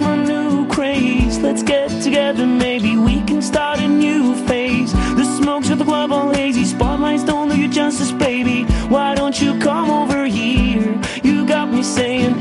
My new craze. Let's get together, maybe we can start a new phase. The smokes of the club all hazy. Spotlights don't do you justice, baby. Why don't you come over here? You got me saying,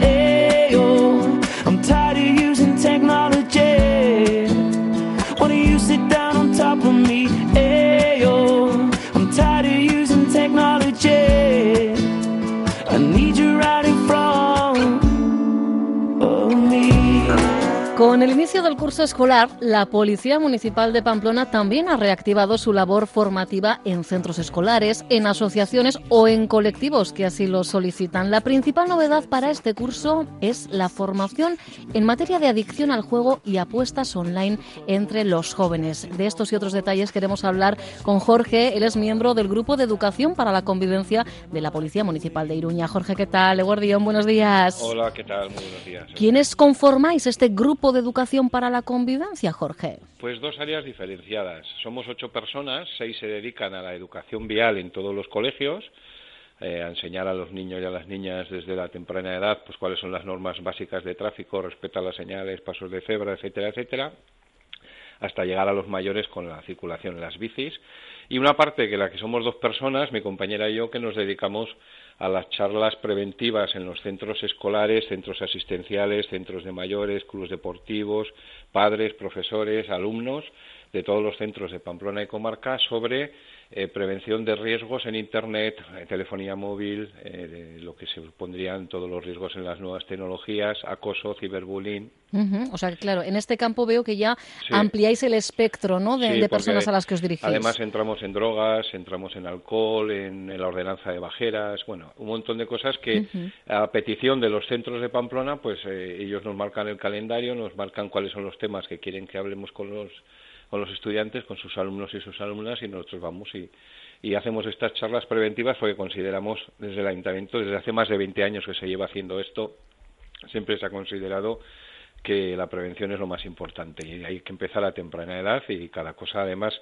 el inicio del curso escolar, la Policía Municipal de Pamplona también ha reactivado su labor formativa en centros escolares, en asociaciones o en colectivos que así lo solicitan. La principal novedad para este curso es la formación en materia de adicción al juego y apuestas online entre los jóvenes. De estos y otros detalles queremos hablar con Jorge. Él es miembro del Grupo de Educación para la Convivencia de la Policía Municipal de Iruña. Jorge, ¿qué tal? Eguardión, buenos días. Hola, ¿qué tal? Muy buenos días. ¿Quiénes conformáis este Grupo de Educación para la Convivencia, Jorge? Pues dos áreas diferenciadas. Somos ocho personas, seis se dedican a la educación vial en todos los colegios, eh, a enseñar a los niños y a las niñas desde la temprana edad pues cuáles son las normas básicas de tráfico, respeto a las señales, pasos de cebra, etcétera, etcétera, hasta llegar a los mayores con la circulación en las bicis. Y una parte que la que somos dos personas, mi compañera y yo, que nos dedicamos a las charlas preventivas en los centros escolares, centros asistenciales, centros de mayores, clubes deportivos, padres, profesores, alumnos de todos los centros de Pamplona y comarca sobre eh, prevención de riesgos en Internet, telefonía móvil, eh, lo que se pondrían todos los riesgos en las nuevas tecnologías, acoso, ciberbullying. O sea que, claro, en este campo veo que ya Sí. ampliáis el espectro ¿no? de, Sí, de porque personas a las que os dirigís. Además entramos en drogas, entramos en alcohol, en, en la ordenanza de bajeras, bueno, un montón de cosas que a petición de los centros de Pamplona, pues eh, ellos nos marcan el calendario, nos marcan cuáles son los temas que quieren que hablemos con los con los estudiantes, con sus alumnos y sus alumnas y nosotros vamos y, y hacemos estas charlas preventivas porque consideramos desde el ayuntamiento, desde hace más de 20 años que se lleva haciendo esto, siempre se ha considerado que la prevención es lo más importante y hay que empezar a temprana edad y cada cosa además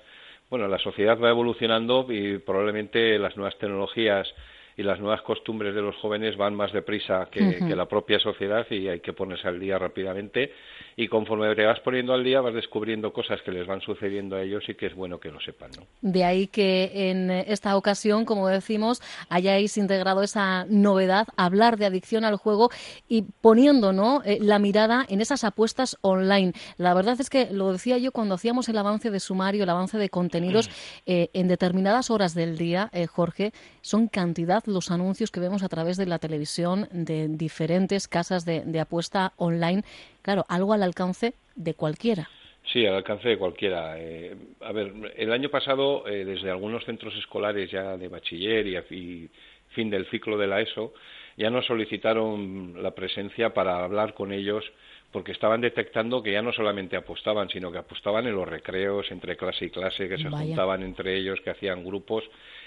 bueno la sociedad va evolucionando y probablemente las nuevas tecnologías y las nuevas costumbres de los jóvenes van más deprisa que, la propia sociedad y hay que ponerse al día rápidamente y conforme te vas poniendo al día vas descubriendo cosas que les van sucediendo a ellos y que es bueno que lo sepan ¿no? De ahí que en esta ocasión, como decimos, hayáis integrado esa novedad, hablar de adicción al juego y poniendo ¿no? eh, la mirada en esas apuestas online. La verdad es que lo decía yo cuando hacíamos el avance de sumario, el avance de contenidos, eh, en determinadas horas del día, eh, Jorge, son cantidad los anuncios que vemos a través de la televisión de diferentes casas de, apuesta online. Claro, algo al alcance de cualquiera. Sí, al alcance de cualquiera. Eh, a ver, el año pasado, eh, desde algunos centros escolares ya de bachiller y, fin del ciclo de la ESO, ya nos solicitaron la presencia para hablar con ellos porque estaban detectando que ya no solamente apostaban, sino que apostaban en los recreos, entre clase y clase, que se Vaya. juntaban entre ellos, que hacían grupos,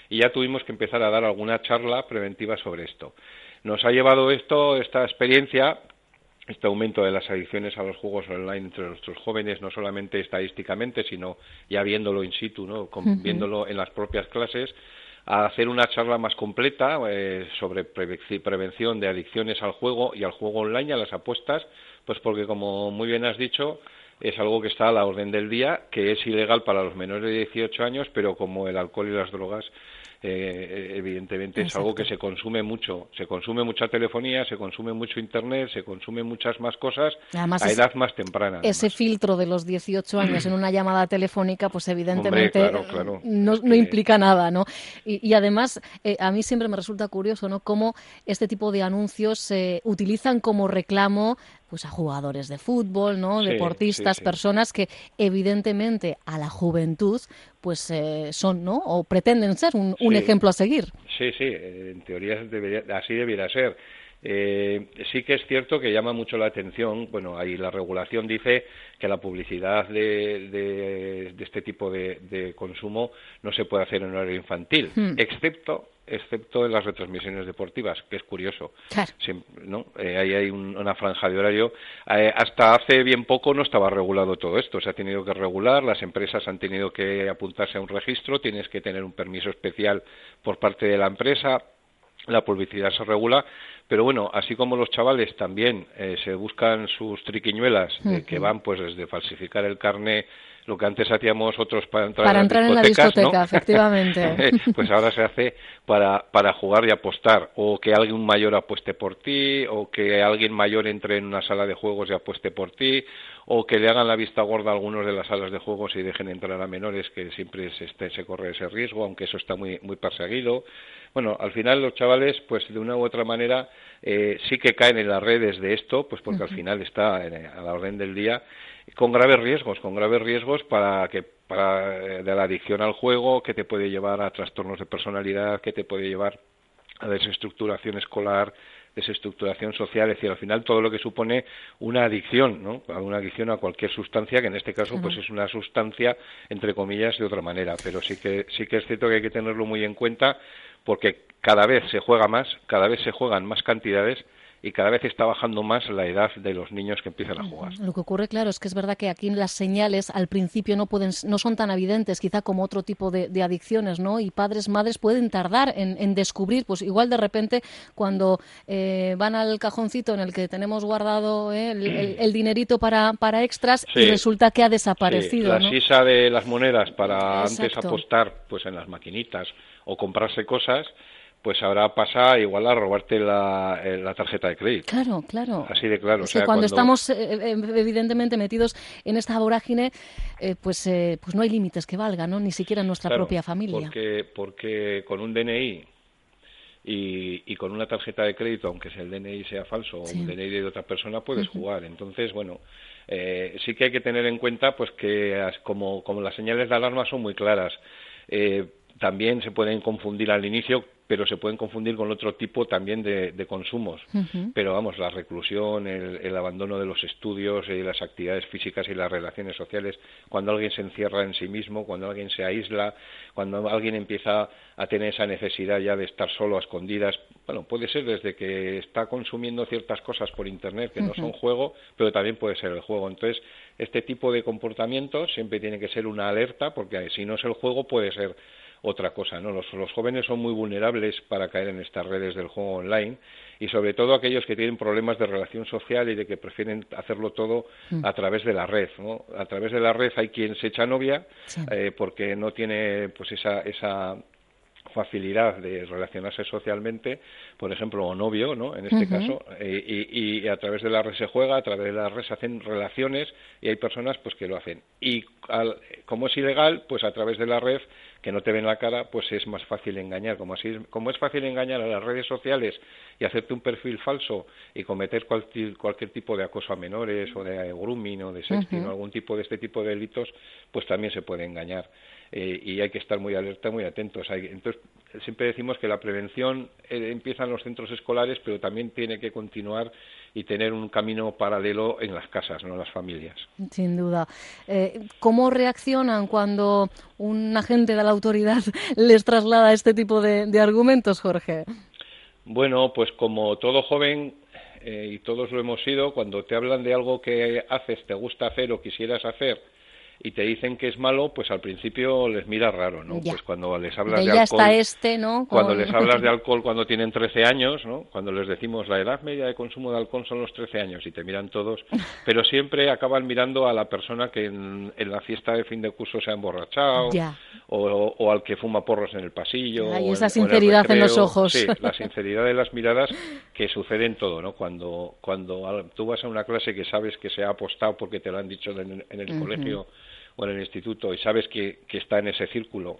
y ya tuvimos que empezar a dar alguna charla preventiva sobre esto. Nos ha llevado esto, esta experiencia, este aumento de las adicciones a los juegos online entre nuestros jóvenes, no solamente estadísticamente, sino ya viéndolo in situ, ¿no? Con- viéndolo en las propias clases, a hacer una charla más completa eh, sobre preve- prevención de adicciones al juego y al juego online a las apuestas, pues porque como muy bien has dicho, es algo que está a la orden del día, que es ilegal para los menores de 18 años, pero como el alcohol y las drogas, eh, evidentemente es algo que se consume mucho. Se consume mucha telefonía, se consume mucho internet, se consume muchas más cosas Además, a edad más temprana. ese filtro de los 18 años en una llamada telefónica, pues evidentemente Hombre, claro, claro. no, implica nada, ¿no? Y, y además, eh, a mí siempre me resulta curioso, ¿no? Cómo este tipo de anuncios se utilizan como reclamo pues a jugadores de fútbol, ¿no? Sí, Deportistas, sí, sí. personas que evidentemente a la juventud pues eh, son, ¿no? O pretenden ser un, ejemplo a seguir. Sí, sí, en teoría debería- así debiera ser. Eh, sí que es cierto que llama mucho la atención, bueno, ahí la regulación dice que la publicidad de, de, este tipo de, consumo no se puede hacer en horario infantil, hmm. excepto excepto en las retransmisiones deportivas, que es curioso. ¿no? Eh, ahí hay una franja de horario. Eh, hasta hace bien poco no estaba regulado todo esto. Se ha tenido que regular, las empresas han tenido que apuntarse a un registro, tienes que tener un permiso especial por parte de la empresa, la publicidad se regula, pero bueno, así como los chavales también eh, se buscan sus triquiñuelas, que van pues desde falsificar el carne lo que antes hacíamos otros para entrar, para entrar en la discoteca, efectivamente. pues ahora se hace para, para jugar y apostar, o que alguien mayor apueste por ti, o que alguien mayor entre en una sala de juegos y apueste por ti, o que le hagan la vista gorda a algunos de las salas de juegos y dejen entrar a menores, que siempre se, este, se corre ese riesgo, aunque eso está muy, muy perseguido. Bueno, al final los chavales, pues de una u otra manera, eh, sí que caen en las redes de esto, pues porque al final está a la orden del día con graves riesgos, con graves riesgos para que para eh, de la adicción al juego que te puede llevar a trastornos de personalidad, que te puede llevar a desestructuración escolar, desestructuración social, es decir, al final todo lo que supone una adicción, ¿no? Una adicción a cualquier sustancia, que en este caso pues es una sustancia entre comillas de otra manera, pero sí que sí que es cierto que hay que tenerlo muy en cuenta porque cada vez se juega más, cada vez se juegan más cantidades y cada vez está bajando más la edad de los niños que empiezan a jugar. Lo que ocurre, claro, es que es verdad que aquí las señales al principio no pueden, no son tan evidentes, quizá como otro tipo de, adicciones, ¿no? Y padres, madres pueden tardar en, descubrir, pues igual de repente cuando eh, van al cajoncito en el que tenemos guardado eh, el, dinerito para, para extras y resulta que ha desaparecido. La sisa de las monedas para antes apostar, pues en las maquinitas o comprarse cosas pues ahora pasa igual a robarte la, eh, la, tarjeta de crédito. Claro, claro. Así de claro. o sea, cuando, estamos eh, eh, evidentemente metidos en esta vorágine, pues, pues no hay límites que valgan, ¿no? Ni siquiera en nuestra propia familia. Porque, porque con un DNI y, y, con una tarjeta de crédito, aunque el DNI sea falso o un DNI de otra persona, puedes jugar. Entonces, bueno, sí que hay que tener en cuenta pues que como, como las señales de alarma son muy claras, también se pueden confundir al inicio pero se pueden confundir con otro tipo también de, consumos. Pero vamos, la reclusión, el, abandono de los estudios, y las actividades físicas y las relaciones sociales, cuando alguien se encierra en sí mismo, cuando alguien se aísla, cuando alguien empieza a tener esa necesidad ya de estar solo a escondidas, bueno, puede ser desde que está consumiendo ciertas cosas por Internet que no son juego, pero también puede ser el juego. Entonces, este tipo de comportamientos siempre tiene que ser una alerta, porque si no es el juego, puede ser otra cosa. ¿no? Los, jóvenes son muy vulnerables para caer en estas redes del juego online y sobre todo aquellos que tienen problemas de relación social y de que prefieren hacerlo todo mm. a través de la red. ¿no? A través de la red hay quien se echa novia eh, porque no tiene pues esa, esa facilidad de relacionarse socialmente, por ejemplo, o novio, ¿no? En este caso, eh, y, y, a través de la red se juega, a través de la red se hacen relaciones y hay personas pues que lo hacen. Y como es ilegal, pues a través de la red que no te ven la cara, pues es más fácil engañar. Como, así, como es fácil engañar a las redes sociales y hacerte un perfil falso y cometer cualquier, cualquier tipo de acoso a menores o de grooming o de sexting o algún tipo de este tipo de delitos, pues también se puede engañar. Eh, y hay que estar muy alerta, muy atentos. entonces, siempre decimos que la prevención eh, empieza en los centros escolares, pero también tiene que continuar y tener un camino paralelo en las casas, no en las familias. Sin duda. Eh, ¿Cómo reaccionan cuando un agente de la autoridad les traslada este tipo de, argumentos, Jorge? Bueno, pues como todo joven, y todos lo hemos sido, cuando te hablan de algo que haces, te gusta hacer o quisieras hacer, y te dicen que es malo, pues al principio les mira raro, ¿no? Pues cuando les hablas de, alcohol, este, ¿no? Cuando les hablas de alcohol cuando tienen 13 años, ¿no? Cuando les decimos la edad media de consumo de alcohol son los 13 años y te miran todos, pero siempre acaban mirando a la persona que en, la fiesta de fin de curso se ha emborrachado o, al que fuma porros en el pasillo. Hay esa sinceridad en, los ojos. Sí, la sinceridad de las miradas que sucede en todo, ¿no? Cuando, cuando tú vas a una clase que sabes que se ha apostado porque te lo han dicho en, el colegio o en el instituto y sabes que, que está en ese círculo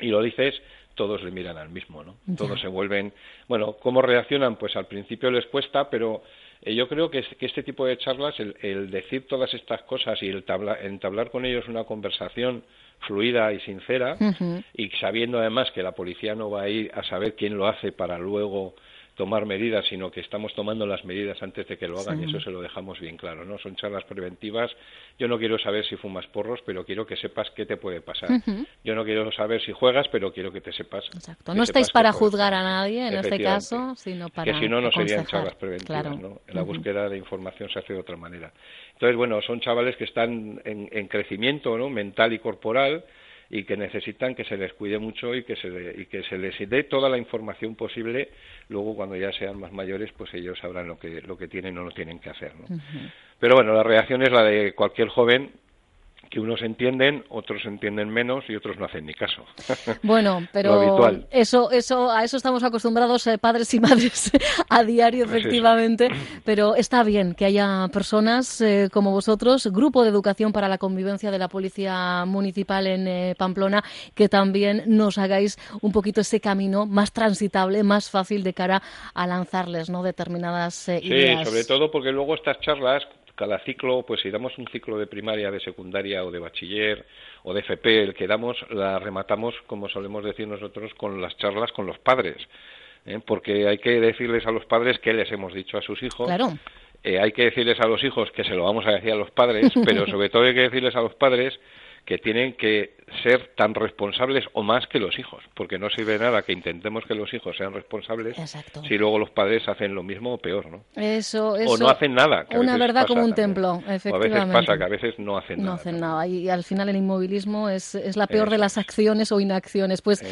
y lo dices, todos le miran al mismo, ¿no? Todos se vuelven, bueno, ¿cómo reaccionan? Pues al principio les cuesta, pero eh, yo creo que, que, este tipo de charlas, el, decir todas estas cosas y el entablar con ellos una conversación fluida y sincera, y sabiendo además que la policía no va a ir a saber quién lo hace para luego tomar medidas, sino que estamos tomando las medidas antes de que lo hagan y eso se lo dejamos bien claro, ¿no? Son charlas preventivas. Yo no quiero saber si fumas porros, pero quiero que sepas qué te puede pasar. Yo no quiero saber si juegas, pero quiero que te sepas. Exacto. No estáis para juzgar a nadie en este caso, sino para Que si no, no serían charlas preventivas, ¿no? En la búsqueda de información se hace de otra manera. Entonces, bueno, son chavales que están en, en crecimiento, ¿no? Mental y corporal y que necesitan que se les cuide mucho y que se, y que se les dé toda la información posible. Luego, cuando ya sean más mayores, pues ellos sabrán lo que, lo que tienen o no tienen que hacer. ¿no? Pero bueno, la reacción es la de cualquier joven que unos entienden, otros entienden menos y otros no hacen ni caso. Bueno, pero eso, eso, a eso estamos acostumbrados eh, padres y madres a diario, efectivamente. Pero está bien que haya personas eh, como vosotros, Grupo de Educación para la Convivencia de la Policía Municipal en eh, Pamplona, que también nos hagáis un poquito ese camino más transitable, más fácil de cara a lanzarles, ¿no? Determinadas ideas. Sí, sobre todo porque luego estas charlas cada ciclo, pues si damos un ciclo de primaria, de secundaria o de bachiller o de FP, el que damos, la rematamos, como solemos decir nosotros, con las charlas con los padres. ¿eh? Porque hay que decirles a los padres qué les hemos dicho a sus hijos. Claro. Eh, hay que decirles a los hijos que se lo vamos a decir a los padres, pero sobre todo hay que decirles a los padres que tienen que ser tan responsables o más que los hijos, porque no sirve nada que intentemos que los hijos sean responsables si luego los padres hacen lo mismo o peor, ¿no? Eso, eso. O no hacen nada. una verdad como un templo, efectivamente. a veces pasa que a veces no hacen nada. No hacen nada y al final el inmovilismo es, es la peor de las acciones o inacciones. Pues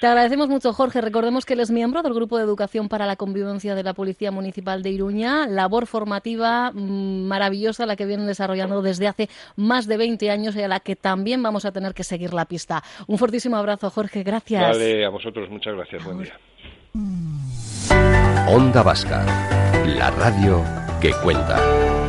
te agradecemos mucho, Jorge. Recordemos que él es miembro del Grupo de Educación para la Convivencia de la Policía Municipal de Iruña, labor formativa mm, maravillosa la que vienen desarrollando desde hace más de 20 años y a la que también también vamos a tener que seguir la pista. Un fortísimo abrazo, Jorge. Gracias. Vale, a vosotros muchas gracias. Buen día. Onda Vasca, la radio que cuenta.